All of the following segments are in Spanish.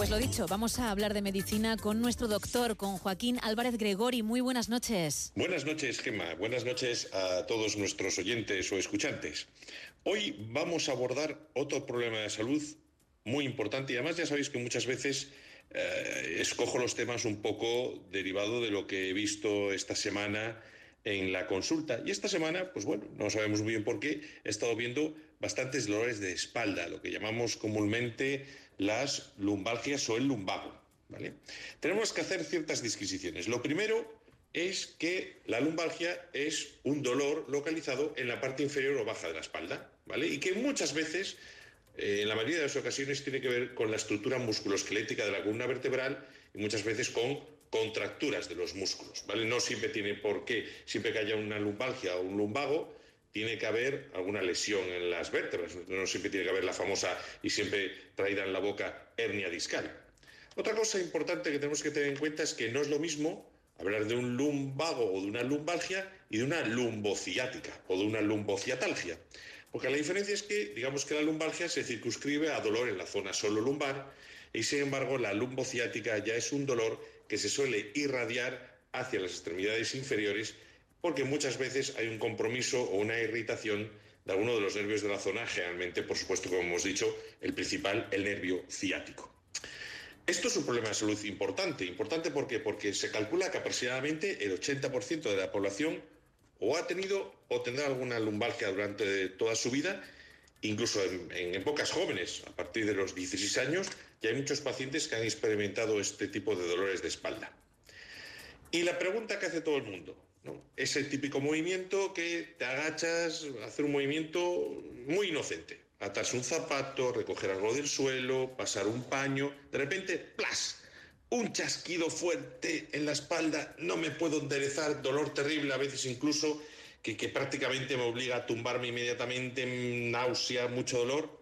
Pues lo dicho, vamos a hablar de medicina con nuestro doctor, con Joaquín Álvarez Gregori. Muy buenas noches. Buenas noches, Gemma. Buenas noches a todos nuestros oyentes o escuchantes. Hoy vamos a abordar otro problema de salud muy importante y además ya sabéis que muchas veces eh, escojo los temas un poco derivado de lo que he visto esta semana en la consulta. Y esta semana, pues bueno, no sabemos muy bien por qué, he estado viendo bastantes dolores de espalda, lo que llamamos comúnmente las lumbalgias o el lumbago. ¿vale? Tenemos que hacer ciertas disquisiciones. Lo primero es que la lumbalgia es un dolor localizado en la parte inferior o baja de la espalda, ¿vale? Y que muchas veces, eh, en la mayoría de las ocasiones, tiene que ver con la estructura musculoesquelética de la columna vertebral y muchas veces con contracturas de los músculos, ¿vale? No siempre tiene por qué, siempre que haya una lumbalgia o un lumbago, tiene que haber alguna lesión en las vértebras, no siempre tiene que haber la famosa y siempre traída en la boca hernia discal. Otra cosa importante que tenemos que tener en cuenta es que no es lo mismo hablar de un lumbago o de una lumbalgia y de una lumbociática o de una lumbociatalgia. Porque la diferencia es que, digamos que la lumbalgia se circunscribe a dolor en la zona solo lumbar y sin embargo la lumbociática ya es un dolor que se suele irradiar hacia las extremidades inferiores porque muchas veces hay un compromiso o una irritación de alguno de los nervios de la zona, generalmente, por supuesto, como hemos dicho, el principal, el nervio ciático. Esto es un problema de salud importante. Importante ¿por porque se calcula que aproximadamente el 80% de la población o ha tenido o tendrá alguna lumbalgia durante toda su vida, incluso en, en, épocas jóvenes, a partir de los 16 años, ya hay muchos pacientes que han experimentado este tipo de dolores de espalda. Y la pregunta que hace todo el mundo, es el típico movimiento que te agachas, hacer un movimiento muy inocente atarse un zapato, recoger algo del suelo, pasar un paño, de repente, ¡plas! Un chasquido fuerte en la espalda, no me puedo enderezar, dolor terrible, a veces incluso que, que prácticamente me obliga a tumbarme inmediatamente, náusea, mucho dolor.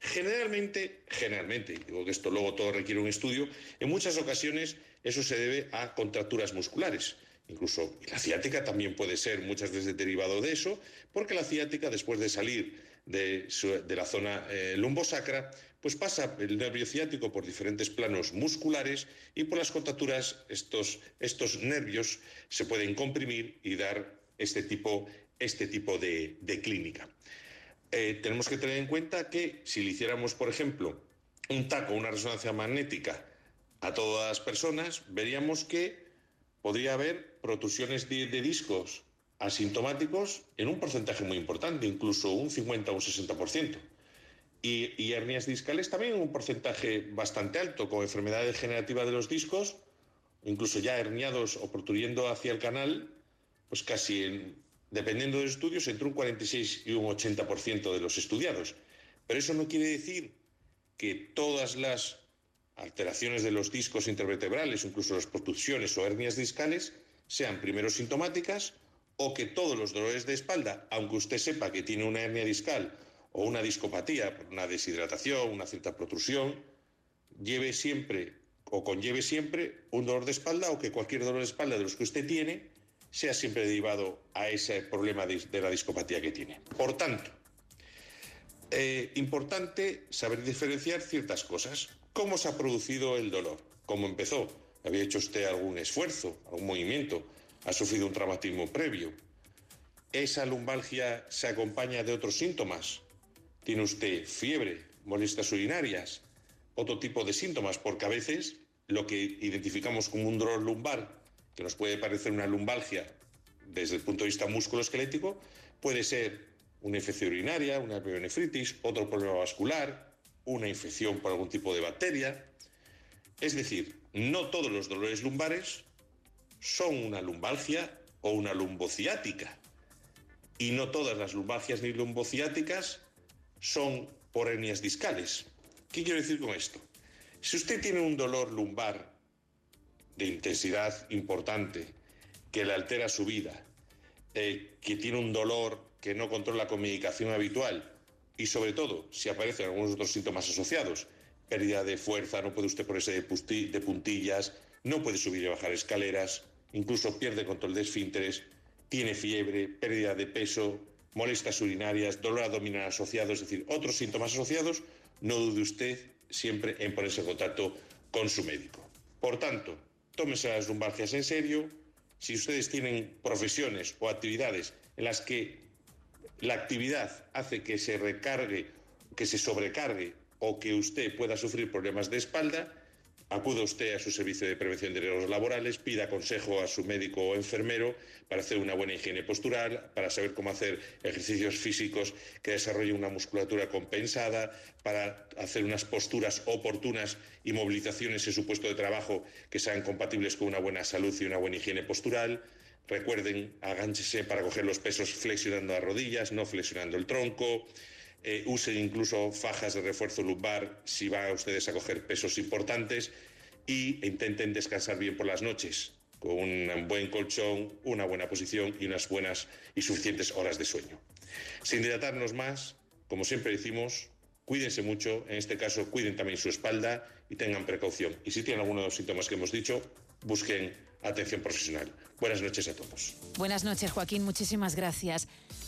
Generalmente, generalmente, digo que esto luego todo requiere un estudio, en muchas ocasiones eso se debe a contracturas musculares. Incluso la ciática también puede ser muchas veces derivado de eso, porque la ciática, después de salir de, la zona eh, lumbosacra, pues pasa el nervio ciático por diferentes planos musculares y por las contracturas estos, estos nervios se pueden comprimir y dar este tipo, este tipo de, clínica. Eh, tenemos que tener en cuenta que si le hiciéramos, por ejemplo, un taco, una resonancia magnética a todas las personas, veríamos que podría haber protusiones de discos asintomáticos en un porcentaje muy importante, incluso un 50 o un 60%. Y, hernias discales también un porcentaje bastante alto, con enfermedad degenerativa de los discos, incluso ya herniados o protuyendo hacia el canal, pues casi, en, dependiendo de estudios, entre un 46 y un 80% de los estudiados. Pero eso no quiere decir que todas las alteraciones de los discos intervertebrales, incluso las protusiones o hernias discales, sean primero sintomáticas o que todos los dolores de espalda, aunque usted sepa que tiene una hernia discal o una discopatía, una deshidratación, una cierta protrusión, lleve siempre o conlleve siempre un dolor de espalda o que cualquier dolor de espalda de los que usted tiene sea siempre derivado a ese problema de, la discopatía que tiene. Por tanto, eh, importante saber diferenciar ciertas cosas. ¿Cómo se ha producido el dolor? ¿Cómo empezó? ¿Había hecho usted algún esfuerzo, algún movimiento? ha sufrido un traumatismo previo. Esa lumbalgia se acompaña de otros síntomas. Tiene usted fiebre, molestias urinarias, otro tipo de síntomas, porque a veces lo que identificamos como un dolor lumbar, que nos puede parecer una lumbalgia desde el punto de vista musculoesquelético, puede ser una infección urinaria, una pionefritis, otro problema vascular, una infección por algún tipo de bacteria. Es decir, no todos los dolores lumbares son una lumbalgia o una lumbociática. Y no todas las lumbalgias ni lumbociáticas son por hernias discales. ¿Qué quiero decir con esto? Si usted tiene un dolor lumbar de intensidad importante, que le altera su vida, eh, que tiene un dolor que no controla con medicación habitual y sobre todo si aparecen algunos otros síntomas asociados, pérdida de fuerza, no puede usted ponerse de puntillas, no puede subir y bajar escaleras, incluso pierde control de esfínteres, tiene fiebre, pérdida de peso, molestias urinarias, dolor abdominal asociado, es decir, otros síntomas asociados, no dude usted siempre en ponerse en contacto con su médico. Por tanto, tómense las lumbalgias en serio. Si ustedes tienen profesiones o actividades en las que la actividad hace que se recargue, que se sobrecargue o que usted pueda sufrir problemas de espalda, Acuda usted a su servicio de prevención de riesgos laborales, pida consejo a su médico o enfermero para hacer una buena higiene postural, para saber cómo hacer ejercicios físicos que desarrollen una musculatura compensada, para hacer unas posturas oportunas y movilizaciones en su puesto de trabajo que sean compatibles con una buena salud y una buena higiene postural. Recuerden, agánchese para coger los pesos flexionando las rodillas, no flexionando el tronco. Eh, usen incluso fajas de refuerzo lumbar si van ustedes a coger pesos importantes y intenten descansar bien por las noches con un buen colchón, una buena posición y unas buenas y suficientes horas de sueño. Sin dilatarnos más, como siempre decimos, cuídense mucho, en este caso cuiden también su espalda y tengan precaución. Y si tienen alguno de los síntomas que hemos dicho, busquen atención profesional. Buenas noches a todos. Buenas noches, Joaquín. Muchísimas gracias.